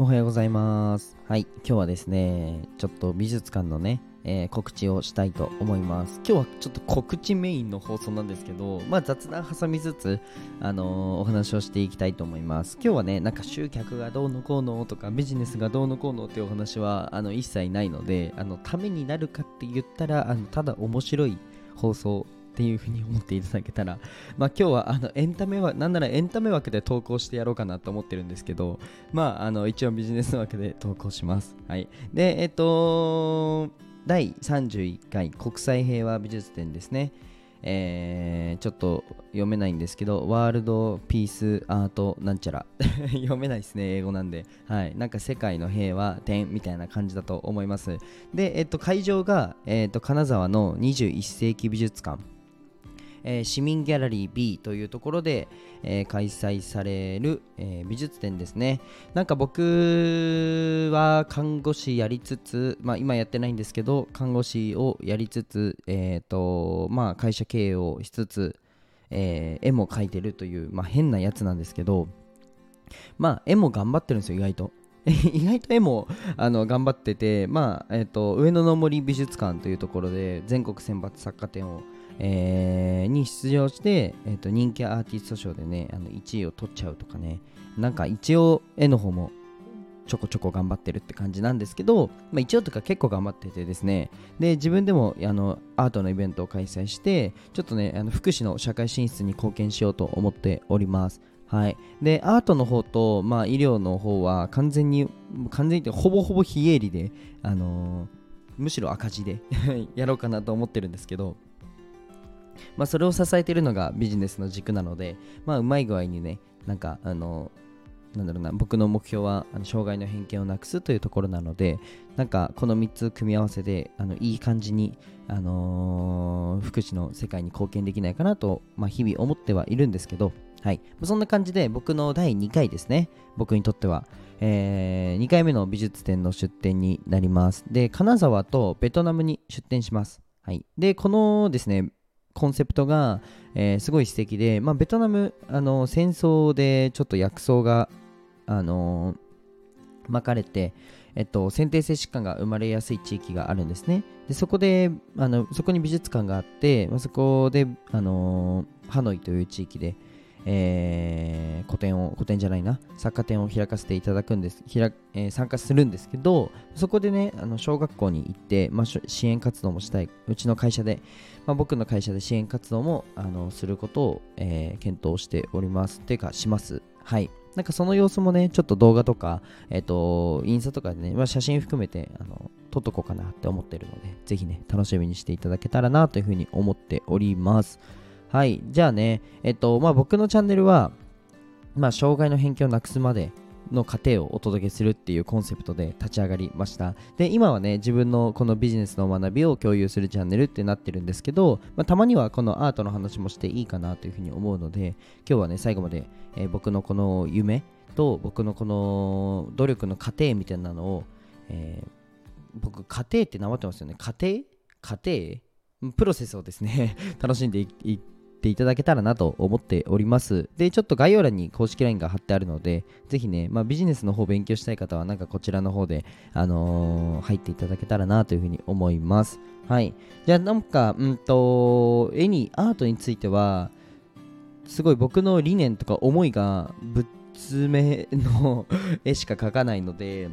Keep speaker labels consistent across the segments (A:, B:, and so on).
A: おはようございます。はい、今日はですね、ちょっと美術館のね、えー告知をしたいと思います。今日はちょっと告知メインの放送なんですけど、まあ雑談挟みつつ、あのーお話をしていきたいと思います。今日はね、なんか集客がどうのこうのとか、ビジネスがどうのこうのっていうお話は、あの、一切ないので、あの、ためになるかって言ったら、あの、ただ面白い放送っていうふうに思っていただけたら、まあ今日はあのエンタメは、なんならエンタメ枠で投稿してやろうかなと思ってるんですけど、まあ、あの一応ビジネス枠で投稿します。はい。で、えっと、第31回国際平和美術展ですね。えーちょっと読めないんですけど、ワールドピースアートなんちゃら。読めないですね、英語なんで。はい。なんか世界の平和展みたいな感じだと思います。で、えっと、会場が、えっと、金沢の21世紀美術館。えー市民ギャラリー B というところで、えー開催される、えー美術展ですね。なんか僕は看護師やりつつ、まあ今やってないんですけど、看護師をやりつつ、えっ、と、まあ会社経営をしつつ、えー絵も描いてるという、まあ変なやつなんですけど、まあ絵も頑張ってるんですよ、意外と。意外と絵もあの頑張ってて、まあえっと上野の森美術館というところで全国選抜作家展をえーに出場して、えー、と人気アーティスト賞でねあの1位を取っちゃうとかね。なんか一応絵の方もちょこちょこ頑張ってるって感じなんですけど、まあ、一応とか結構頑張っててですね。で自分でもあのアートのイベントを開催してちょっとねあの福祉の社会進出に貢献しようと思っております。はい、でアートの方と、まあ、医療の方は完全に完全にほぼほぼ非営利で、あのーむしろ赤字で やろうかなと思ってるんですけど、まあ、それを支えているのがビジネスの軸なので、まあ、うまい具合にね、なんか、あの、なんだろうな、僕の目標はあの障害の偏見をなくすというところなので、なんか、この3つ組み合わせで、あのいい感じに、あのー福祉の世界に貢献できないかなと、まあ、日々思ってはいるんですけど、はい。そんな感じで、僕の第2回ですね、僕にとっては、え2回目の美術展の出展になります。で、金沢とベトナムに出展します。はい。で、このですね、コンセプトが、えーすごい素敵で、まあ、ベトナムあの戦争でちょっと薬草が、あのー巻かれて、えっと、先天性疾患が生まれやすい地域があるんですね。でそこであのそこに美術館があって、まあ、そこで、あのーハノイという地域で、えー個展を個展じゃないな作家展を開かせていただくんです開えー参加するんですけどそこでねあの小学校に行って、まあ、支援活動もしたいうちの会社でまあ、僕の会社で支援活動もあのすることを、えー検討しております。ていうか、します。はい。なんかその様子もね、ちょっと動画とか、えっ、と、インスタとかでね、まあ、写真含めてあの撮っとこうかなって思ってるので、ぜひね、楽しみにしていただけたらなというふうに思っております。はい。じゃあね、えっ、と、まあ、僕のチャンネルは、まあ、障害の偏見をなくすまでの過程をお届けするっていうコンセプトで立ち上がりました。で、今はね、自分のこのビジネスの学びを共有するチャンネルってなってるんですけど、まあ、たまにはこのアートの話もしていいかなというふうに思うので、今日はね、最後まで、えー僕のこの夢と僕のこの努力の過程みたいなのを、えー僕、過程って名乗ってますよね。過程？過程？プロセスをですね、楽しんでいいていただけたらなと思っております。で、ちょっと概要欄に公式 LINE が貼ってあるので、ぜひね、まあ、ビジネスの方勉強したい方は、なんかこちらの方で、あのー入っていただけたらなというふうに思います。はい。じゃあ、なんか、うんと、絵に、アートについては、すごい僕の理念とか思いがぶっつめの絵しか描かないので、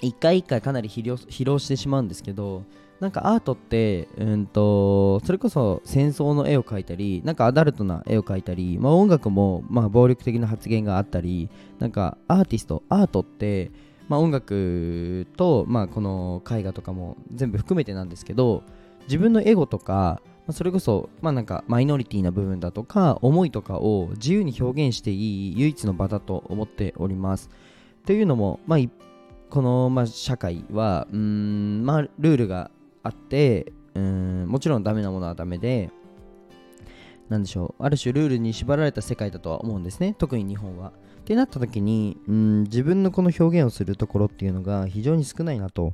A: 一回一回かなり疲労疲労してしまうんですけど、なんかアートって、うんと、それこそ戦争の絵を描いたり、なんかアダルトな絵を描いたり、まあ音楽も、まあ暴力的な発言があったり、なんかアーティスト、アートって、まあ音楽と、まあこの絵画とかも全部含めてなんですけど、自分のエゴとか、まあ、それこそ、まあなんかマイノリティな部分だとか、思いとかを自由に表現していい唯一の場だと思っております。というのも、まあ、この、まあ、社会は、うん、まあ、ルールがあって、うん、もちろんダメなものはダメで、なんでしょう、ある種ルールに縛られた世界だとは思うんですね、特に日本は。ってなった時に、うん、自分のこの表現をするところっていうのが非常に少ないなと。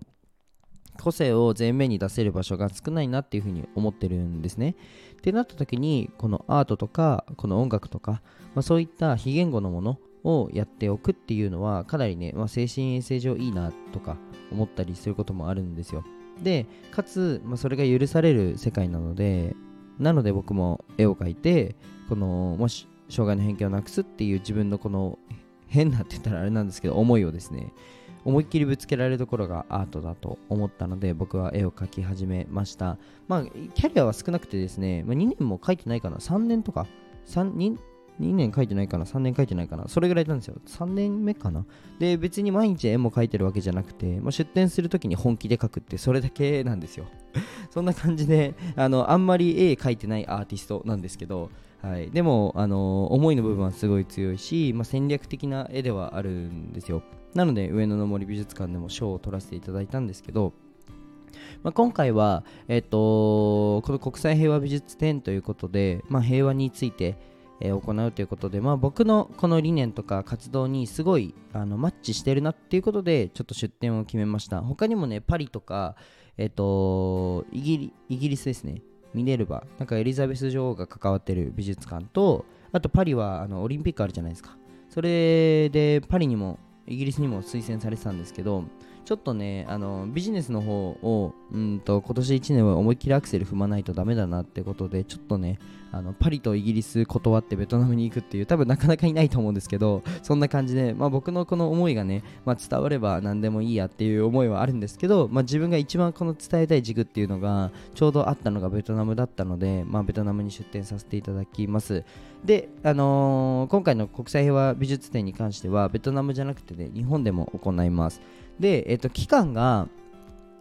A: 個性を前面に出せる場所が少ないなっていうふうに思ってるんですね。ってなった時にこのアートとかこの音楽とか、まあ、そういった非言語のものをやっておくっていうのはかなりね、まあ、精神衛生上いいなとか思ったりすることもあるんですよでかつ、まあ、それが許される世界なのでなので僕も絵を描いてこのもし障害の偏見をなくすっていう自分のこの変なって言ったらあれなんですけど思いをですね思いっきりぶつけられるところがアートだと思ったので僕は絵を描き始めました。まあキャリアは少なくてですね、まあ、2年も描いてないかな？3年とか？3 2, 2年書いてないかな？3年書いてないかな？それぐらいなんですよ。3年目かな？で別に毎日絵も描いてるわけじゃなくて、まあ、出店するときに本気で描くってそれだけなんですよ。そんな感じであのあんまり絵描いてないアーティストなんですけどはい、でも、あの思いの部分はすごい強いし、まあ、戦略的な絵ではあるんですよ。なので上野の森美術館でも賞を取らせていただいたんですけど、まあ、今回は、えっと、この国際平和美術展ということで、まあ、平和について、えー、行うということで、まあ、僕のこの理念とか活動にすごいあのマッチしてるなっていうことでちょっと出展を決めました。他にもねパリとか、えっと、イギリイギリスですね。ミネルヴァなんかエリザベス女王が関わってる美術館とあとパリはあのオリンピックあるじゃないですか。それでパリにもイギリスにも推薦されてたんですけどちょっとねあのビジネスの方をうんと今年1年は思いっきりアクセル踏まないとダメだなってことでちょっとねあのパリとイギリス断ってベトナムに行くっていう多分なかなかいないと思うんですけどそんな感じで、まあ、僕のこの思いがね、まあ、伝われば何でもいいやっていう思いはあるんですけど、まあ、自分が一番この伝えたい軸っていうのがちょうどあったのがベトナムだったので、まあ、ベトナムに出展させていただきます。で、あのー、今回の国際平和美術展に関してはベトナムじゃなくてね日本でも行います。で、えっと、期間が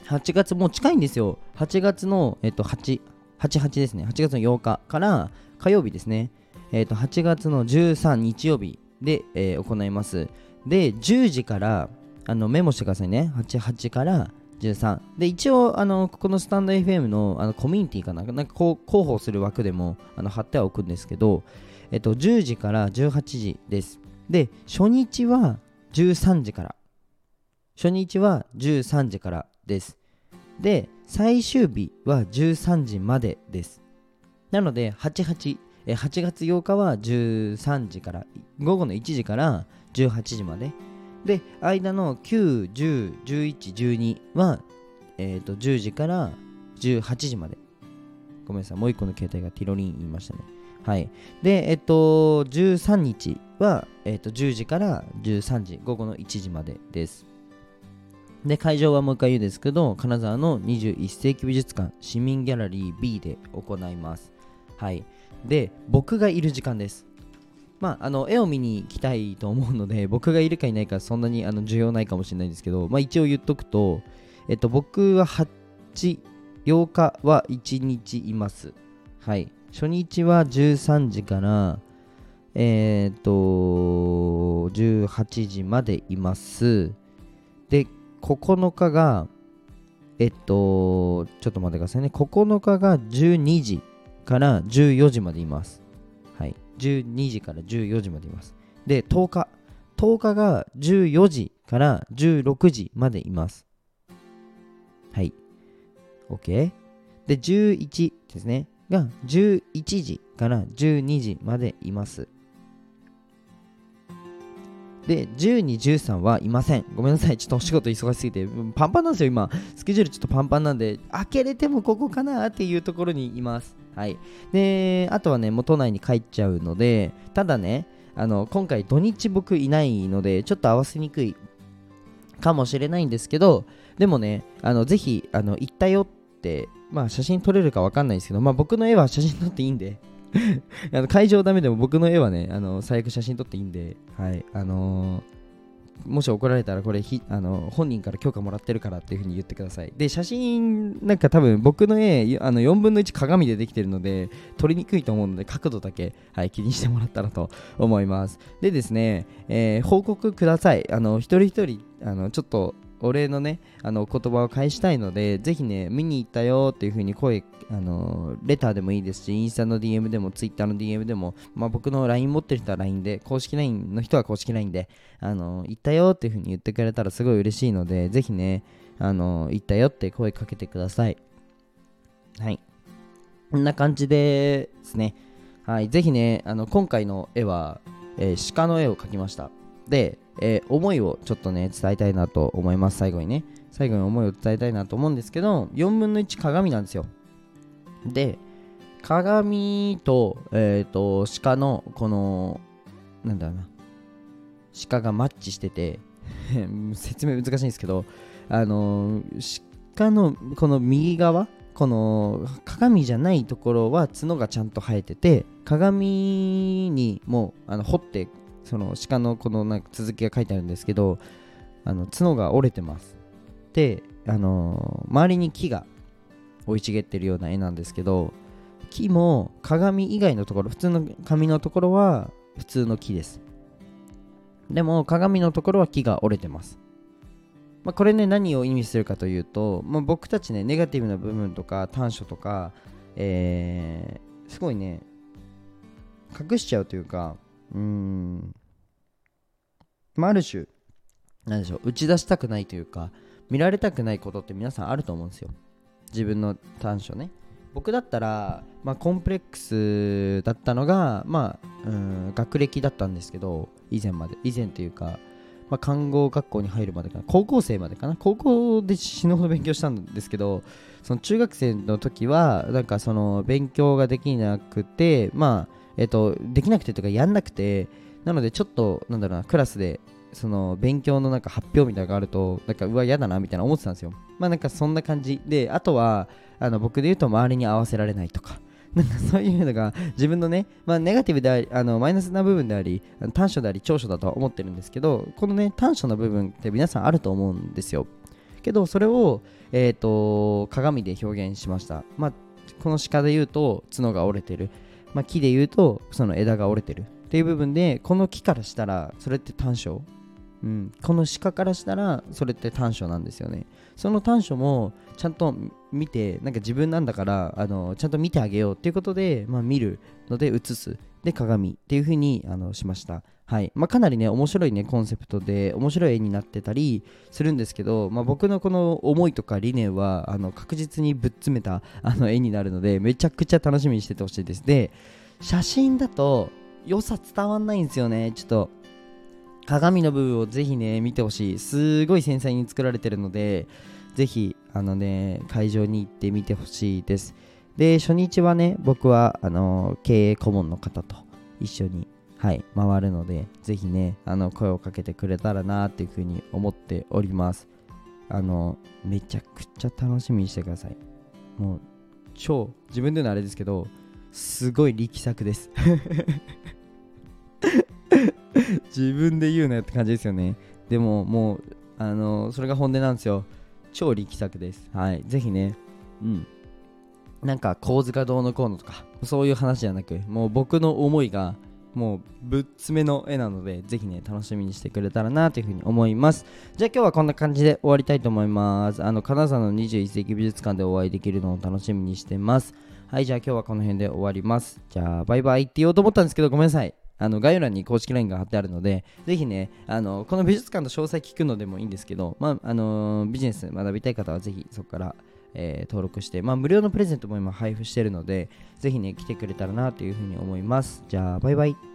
A: 8月、もう近いんですよ。8月の、えっと、8、8、8ですね。8月の8日から火曜日ですね。えっと、8月の13日曜日で、えー、行います。で、10時から、あのメモしてくださいね。8、8から13。で、一応、あの、ここのスタンド FM のあのコミュニティかな。なんかこう、広報する枠でもあの貼ってはおくんですけど、えっと、10時から18時です。で、初日は13時から。初日は13時からです。で、最終日は13時までです。なので、88、月8日は13時から、午後の1時から18時まで。で、間の9、10、11、12は、えー、と10時から18時まで。ごめんなさい、もう1個の携帯がティロリン言いましたね。はい。で、えっと、13日は、えっと、10時から13時、午後の1時までです。で、会場はもう一回言うんですけど、金沢の21世紀美術館市民ギャラリー B で行います。はい。で、僕がいる時間です。まあ、あの絵を見に行きたいと思うので、僕がいるかいないかそんなにあの重要ないかもしれないんですけど、まあ、一応言っとくと、えっと、僕は8、8日は1日います。はい。初日は13時から、えっ、と、18時までいます。で、9日が、えっと、ちょっと待ってくださいね。9日が12時から14時までいます。はい。12時から14時までいます。で、10日。10日が14時から16時までいます。はい。OK。で、11ですね。が11時から12時までいます。で、12、13はいません。ごめんなさい。ちょっとお仕事忙しすぎて、パンパンなんですよ、今。スケジュールちょっとパンパンなんで、開けれてもここかなっていうところにいます。はい。で、あとはね、もう都内に帰っちゃうので、ただね、あの、今回土日僕いないので、ちょっと合わせにくいかもしれないんですけど、でもね、あの、ぜひ、あの、行ったよって、まあ、写真撮れるかわかんないですけど、まあ、僕の絵は写真撮っていいんで あの会場ダメでも僕の絵はね、あの最悪写真撮っていいんで、はい、あのー、もし怒られたらこれひあの本人から許可もらってるからっていうふうに言ってください。で、写真なんか多分僕の絵あの4分の1鏡でできてるので撮りにくいと思うので角度だけ、はい、気にしてもらったらと思います。でですね、えー、報告ください。あの一人一人あのちょっとお礼のね、あの言葉を返したいので、ぜひね、見に行ったよっていう風に声、あのレターでもいいですし、インスタの DM でも、ツイッターの DM でも、まあ、僕の LINE 持ってる人は LINE で、公式 LINE の人は公式 LINE で、あの行ったよっていう風に言ってくれたらすごい嬉しいので、ぜひね、あの行ったよって声かけてください。はい。こんな感じですね。はい。ぜひね、あの今回の絵は、えー、鹿の絵を描きましたで、えー、思いをちょっとね伝えたいなと思います。最後にね。最後に思いを伝えたいなと思うんですけど4分の1鏡なんですよ。で鏡と,、えーと、鹿のこのなんだろうな。鹿がマッチしてて 説明難しいんですけどあの鹿のこの右側この鏡じゃないところは角がちゃんと生えてて鏡にもあの掘ってその鹿のこのなんか続きが書いてあるんですけどあの角が折れてます。であの周りに木が生い茂ってるような絵なんですけど木も鏡以外のところ普通の紙のところは普通の木です。でも鏡のところは木が折れてます。まあ、これね何を意味するかというと、まあ、僕たちねネガティブな部分とか短所とか、えー、すごいね隠しちゃうというかうーん、まあ、ある種なんでしょう打ち出したくないというか見られたくないことって皆さんあると思うんですよ。自分の短所ね。僕だったら、まあ、コンプレックスだったのが、まあ、うん学歴だったんですけど以前まで。以前というかまあ、看護学校に入るまでかな。高校生までかな。高校で死ぬほど勉強したんですけどその中学生の時はなんかその勉強ができなくてまあえっ、とできなくてとかやんなくてなのでちょっとなんだろうなクラスでその勉強のなんか発表みたいなのがあるとなんかうわ嫌だなみたいな思ってたんですよ。まあなんかそんな感じ。であとはあの僕で言うと周りに合わせられないとか。なんかそういうのが自分のね、まあ、ネガティブでありあのマイナスな部分であり短所であり長所だとは思ってるんですけどこのね短所の部分って皆さんあると思うんですよ。けどそれを、えーと、鏡で表現しました。まあこの鹿で言うと角が折れてる、まあ、木で言うとその枝が折れてるっていう部分でこの木からしたらそれって短所うん、この鹿からしたらそれって短所なんですよね。その短所もちゃんと見てなんか自分なんだからあのちゃんと見てあげようっていうことで、まあ、見るので映す。で鏡っていう風にあのしました。はい。まあ、かなりね面白いねコンセプトで面白い絵になってたりするんですけど、まあ、僕のこの思いとか理念はあの確実にぶっ詰めたあの絵になるのでめちゃくちゃ楽しみにしててほしいです。で写真だと良さ伝わんないんですよね。ちょっと鏡の部分をぜひね見てほしい。すごい繊細に作られてるのでぜひあのね会場に行ってみてほしいです。で初日はね僕はあの経営顧問の方と一緒にはい回るのでぜひねあの声をかけてくれたらなっていうふうに思っておりますあのめちゃくちゃ楽しみにしてくださいもう超自分でのあれですけどすごい力作です 自分で言うなよって感じですよね。でももう、あのそれが本音なんですよ。超力作です。はい。ぜひね、うん。なんか構図がどうのこうのとか、そういう話じゃなく、もう僕の思いが、もうぶっつめの絵なので、ぜひね、楽しみにしてくれたらなというふうに思います。じゃあ今日はこんな感じで終わりたいと思います。あの、金沢の21世紀美術館でお会いできるのを楽しみにしてます。はい、じゃあ今日はこの辺で終わります。じゃあ、バイバイって言おうと思ったんですけど、ごめんなさい。あの概要欄に公式 LINE が貼ってあるので、ぜひね、あのこの美術館の詳細聞くのでもいいんですけど、まああのビジネス学びたい方はぜひそこから、えー、登録して、まあ、無料のプレゼントも今配布してるので、ぜひね、来てくれたらなというふうに思います。じゃあ、バイバイ。